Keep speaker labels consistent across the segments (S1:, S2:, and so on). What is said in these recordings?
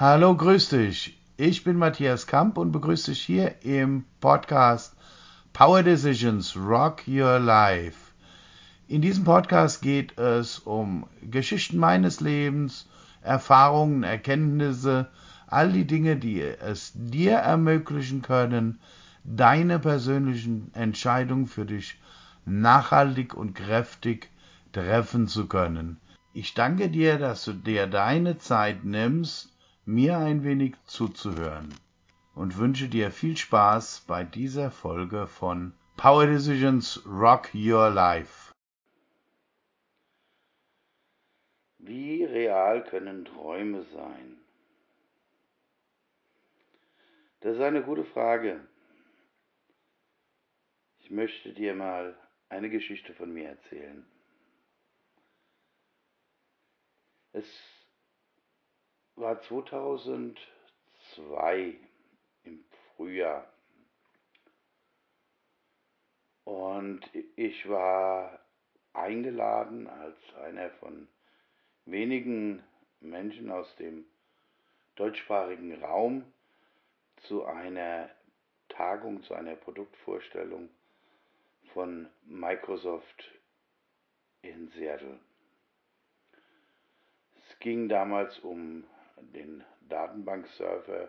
S1: Hallo, grüß dich. Ich bin Matthias Kamp und begrüße dich hier im Podcast Power Decisions Rock Your Life. In diesem Podcast geht es um Geschichten meines Lebens, Erfahrungen, Erkenntnisse, all die Dinge, die es dir ermöglichen können, deine persönlichen Entscheidungen für dich nachhaltig und kräftig treffen zu können. Ich danke dir, dass du dir deine Zeit nimmst, mir ein wenig zuzuhören und wünsche dir viel Spaß bei dieser Folge von Power Decisions Rock Your Life.
S2: Wie real können Träume sein? Das ist eine gute Frage. Ich möchte dir mal eine Geschichte von mir erzählen. Es war 2002 im Frühjahr und ich war eingeladen als einer von wenigen Menschen aus dem deutschsprachigen Raum zu einer Tagung, zu einer Produktvorstellung von Microsoft in Seattle. Es ging damals um den Datenbankserver,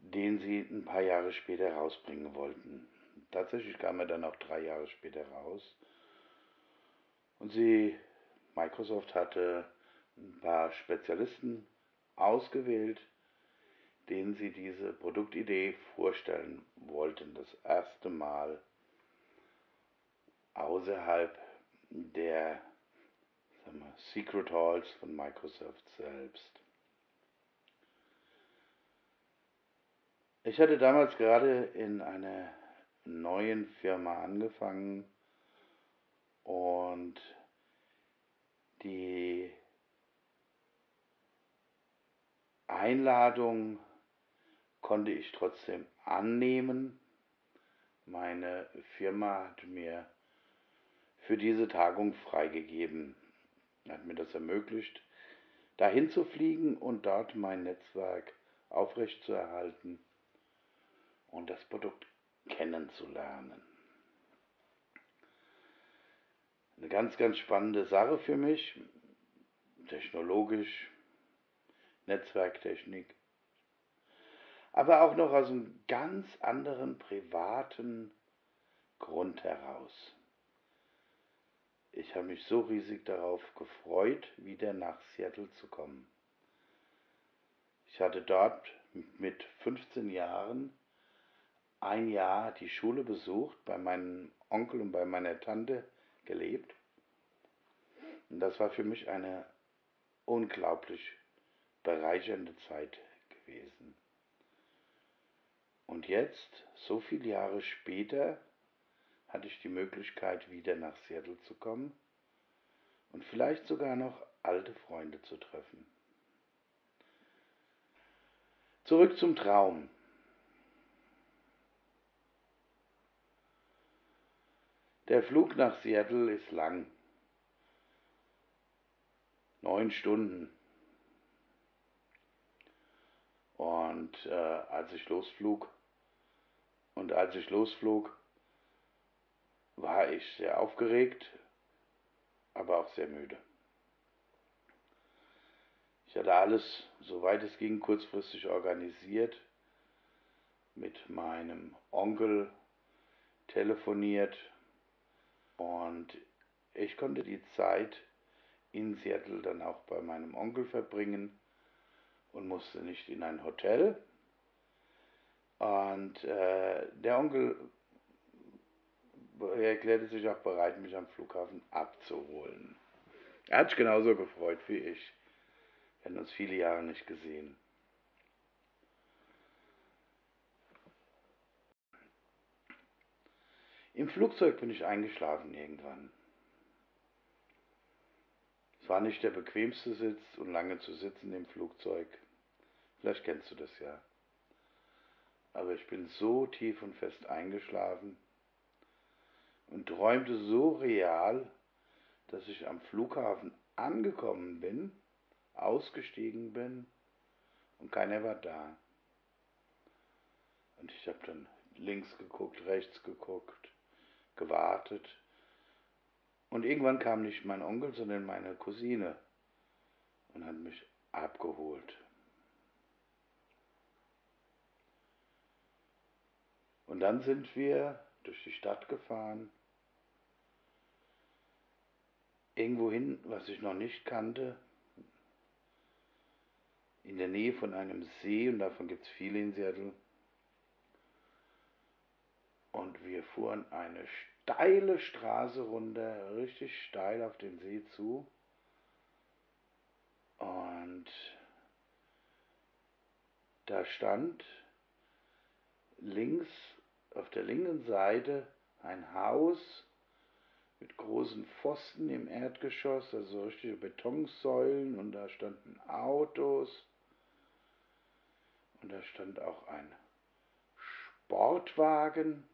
S2: den sie ein paar Jahre später rausbringen wollten. Tatsächlich kam er dann auch drei Jahre später raus. Und sie, Microsoft hatte ein paar Spezialisten ausgewählt, denen sie diese Produktidee vorstellen wollten. Das erste Mal außerhalb der Secret Halls von Microsoft selbst. Ich hatte damals gerade in einer neuen Firma angefangen und die Einladung konnte ich trotzdem annehmen. Meine Firma hat mir für diese Tagung freigegeben hat mir das ermöglicht, dahin zu fliegen und dort mein Netzwerk aufrechtzuerhalten und das Produkt kennenzulernen. Eine ganz, ganz spannende Sache für mich, technologisch, Netzwerktechnik, aber auch noch aus einem ganz anderen privaten Grund heraus. Ich habe mich so riesig darauf gefreut, wieder nach Seattle zu kommen. Ich hatte dort mit 15 Jahren ein Jahr die Schule besucht, bei meinem Onkel und bei meiner Tante gelebt. Und das war für mich eine unglaublich bereichernde Zeit gewesen. Und jetzt, so viele Jahre später, hatte ich die Möglichkeit, wieder nach Seattle zu kommen und vielleicht sogar noch alte Freunde zu treffen. Zurück zum Traum. Der Flug nach Seattle ist lang. Neun Stunden. Und äh, als ich losflog, und als ich losflog, war ich sehr aufgeregt, aber auch sehr müde. Ich hatte alles, soweit es ging, kurzfristig organisiert, mit meinem Onkel telefoniert und ich konnte die Zeit in Seattle dann auch bei meinem Onkel verbringen und musste nicht in ein Hotel. Und äh, der Onkel er erklärte sich auch bereit, mich am Flughafen abzuholen. Er hat sich genauso gefreut wie ich. Wir hatten uns viele Jahre nicht gesehen. Im Flugzeug bin ich eingeschlafen irgendwann. Es war nicht der bequemste Sitz und lange zu sitzen im Flugzeug. Vielleicht kennst du das ja. Aber ich bin so tief und fest eingeschlafen, und träumte so real, dass ich am Flughafen angekommen bin, ausgestiegen bin und keiner war da. Und ich habe dann links geguckt, rechts geguckt, gewartet. Und irgendwann kam nicht mein Onkel, sondern meine Cousine und hat mich abgeholt. Und dann sind wir durch die Stadt gefahren, irgendwo hin, was ich noch nicht kannte, in der Nähe von einem See, und davon gibt es viele in Seattle. Und wir fuhren eine steile Straße runter, richtig steil auf den See zu. Und da stand links auf der linken Seite ein Haus mit großen Pfosten im Erdgeschoss, also richtige Betonsäulen. Und da standen Autos. Und da stand auch ein Sportwagen,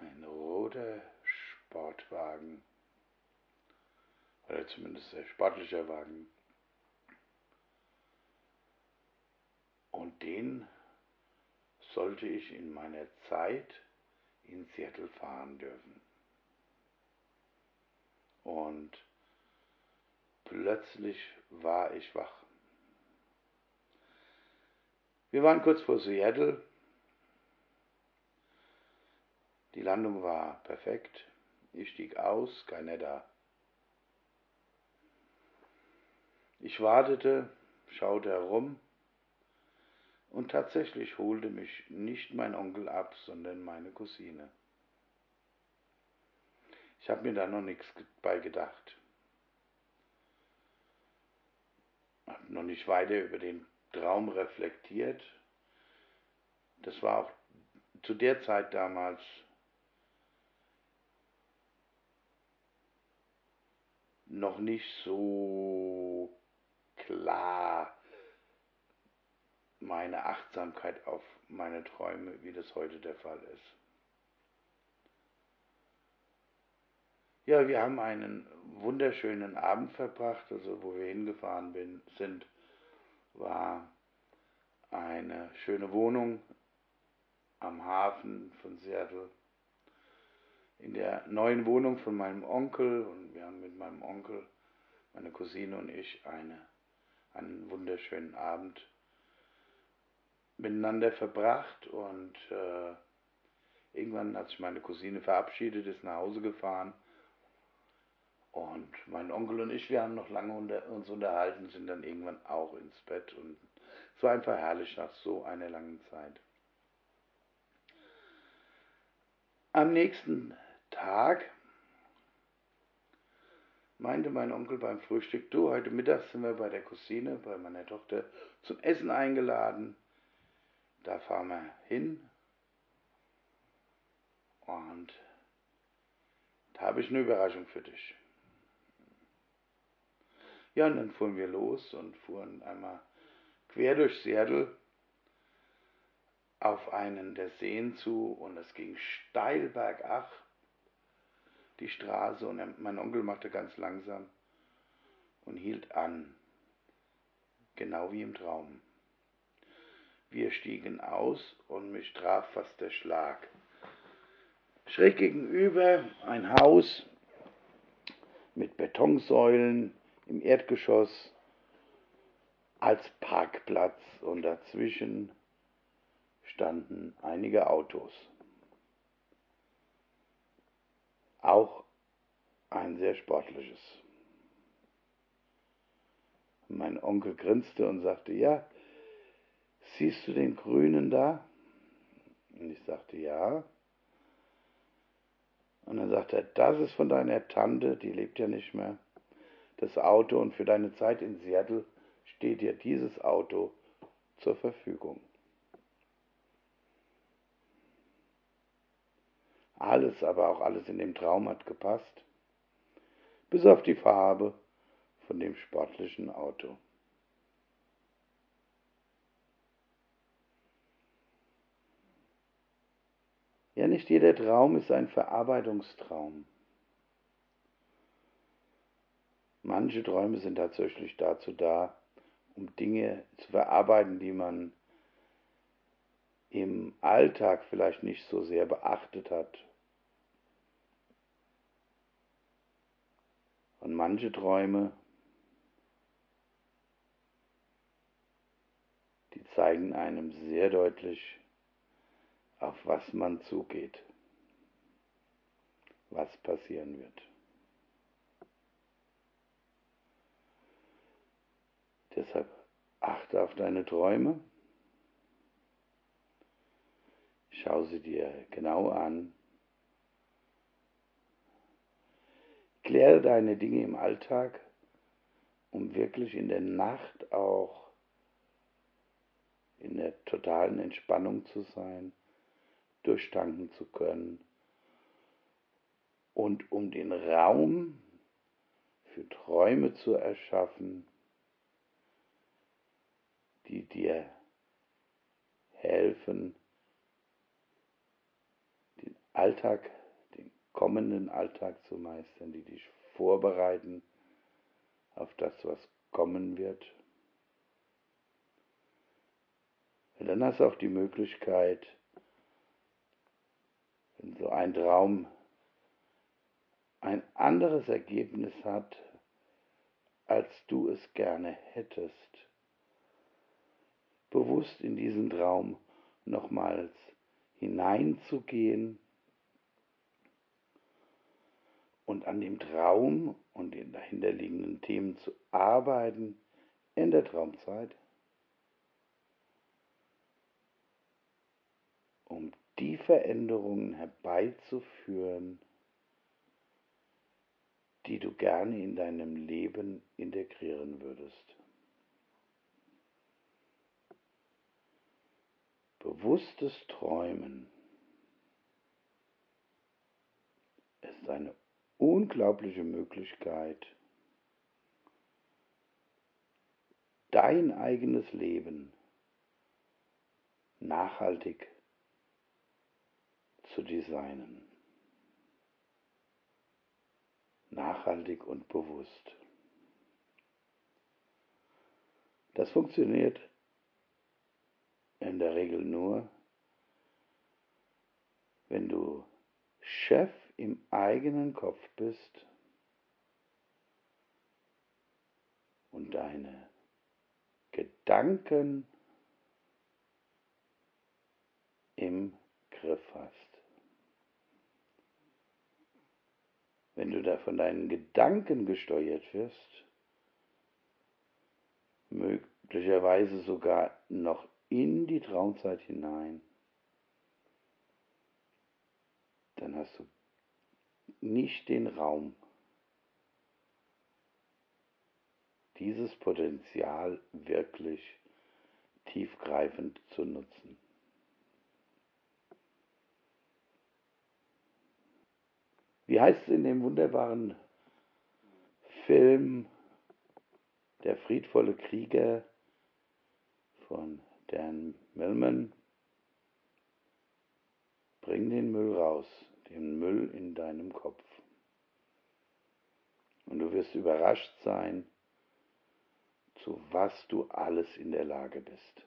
S2: ein roter Sportwagen. Oder zumindest ein sportlicher Wagen. Und den sollte ich in meiner Zeit in Seattle fahren dürfen. Und plötzlich war ich wach. Wir waren kurz vor Seattle. Die Landung war perfekt. Ich stieg aus, keiner da. Ich wartete, schaute herum und tatsächlich holte mich nicht mein Onkel ab, sondern meine Cousine. Ich habe mir da noch nichts bei gedacht. Habe noch nicht weiter über den Traum reflektiert. Das war auch zu der Zeit damals noch nicht so klar meine Achtsamkeit auf meine Träume, wie das heute der Fall ist. Ja, wir haben einen wunderschönen Abend verbracht, also wo wir hingefahren bin, sind, war eine schöne Wohnung am Hafen von Seattle. In der neuen Wohnung von meinem Onkel und wir haben mit meinem Onkel, meine Cousine und ich eine, einen wunderschönen Abend miteinander verbracht und äh, irgendwann hat sich meine Cousine verabschiedet, ist nach Hause gefahren und mein Onkel und ich, wir haben noch lange unter, uns unterhalten, sind dann irgendwann auch ins Bett und es war einfach herrlich nach so einer langen Zeit. Am nächsten Tag meinte mein Onkel beim Frühstück, du, heute Mittag sind wir bei der Cousine, bei meiner Tochter, zum Essen eingeladen. Da fahren wir hin. Und da habe ich eine Überraschung für dich. Ja, und dann fuhren wir los und fuhren einmal quer durch Seattle auf einen der Seen zu und es ging steil bergab die Straße und mein Onkel machte ganz langsam und hielt an, genau wie im Traum. Wir stiegen aus und mich traf fast der Schlag. Schräg gegenüber ein Haus mit Betonsäulen im Erdgeschoss als Parkplatz und dazwischen standen einige Autos. Auch ein sehr sportliches. Mein Onkel grinste und sagte, ja, siehst du den Grünen da? Und ich sagte, ja. Und dann sagte er, das ist von deiner Tante, die lebt ja nicht mehr, das Auto und für deine Zeit in Seattle steht dir dieses Auto zur Verfügung. Alles, aber auch alles in dem Traum hat gepasst, bis auf die Farbe von dem sportlichen Auto. Ja, nicht jeder Traum ist ein Verarbeitungstraum. Manche Träume sind tatsächlich dazu da, um Dinge zu verarbeiten, die man im Alltag vielleicht nicht so sehr beachtet hat. Und manche Träume, die zeigen einem sehr deutlich, auf was man zugeht, was passieren wird. Deshalb achte auf deine Träume. Schau sie dir genau an. Kläre deine Dinge im Alltag, um wirklich in der Nacht auch in der totalen Entspannung zu sein, durchtanken zu können und um den Raum für Träume zu erschaffen, die dir helfen, den Alltag, den kommenden Alltag zu meistern, die dich vorbereiten auf das, was kommen wird. Und dann hast du auch die Möglichkeit, wenn so ein Traum ein anderes Ergebnis hat, als du es gerne hättest, bewusst in diesen Traum nochmals hineinzugehen und an dem Traum und den dahinterliegenden Themen zu arbeiten in der Traumzeit, um die Veränderungen herbeizuführen, die du gerne in deinem Leben integrieren würdest. Bewusstes Träumen ist eine unglaubliche Möglichkeit, dein eigenes Leben nachhaltig zu designen. Nachhaltig und bewusst. Das funktioniert in der Regel nur, wenn du Chef im eigenen Kopf bist und deine Gedanken im Griff hast. Wenn du da von deinen Gedanken gesteuert wirst, möglicherweise sogar noch in die Traumzeit hinein, dann hast du nicht den Raum, dieses Potenzial wirklich tiefgreifend zu nutzen. Wie heißt es in dem wunderbaren Film Der friedvolle Krieger von Dan Millman, bring den Müll raus, den Müll in deinem Kopf. Und du wirst überrascht sein, zu was du alles in der Lage bist.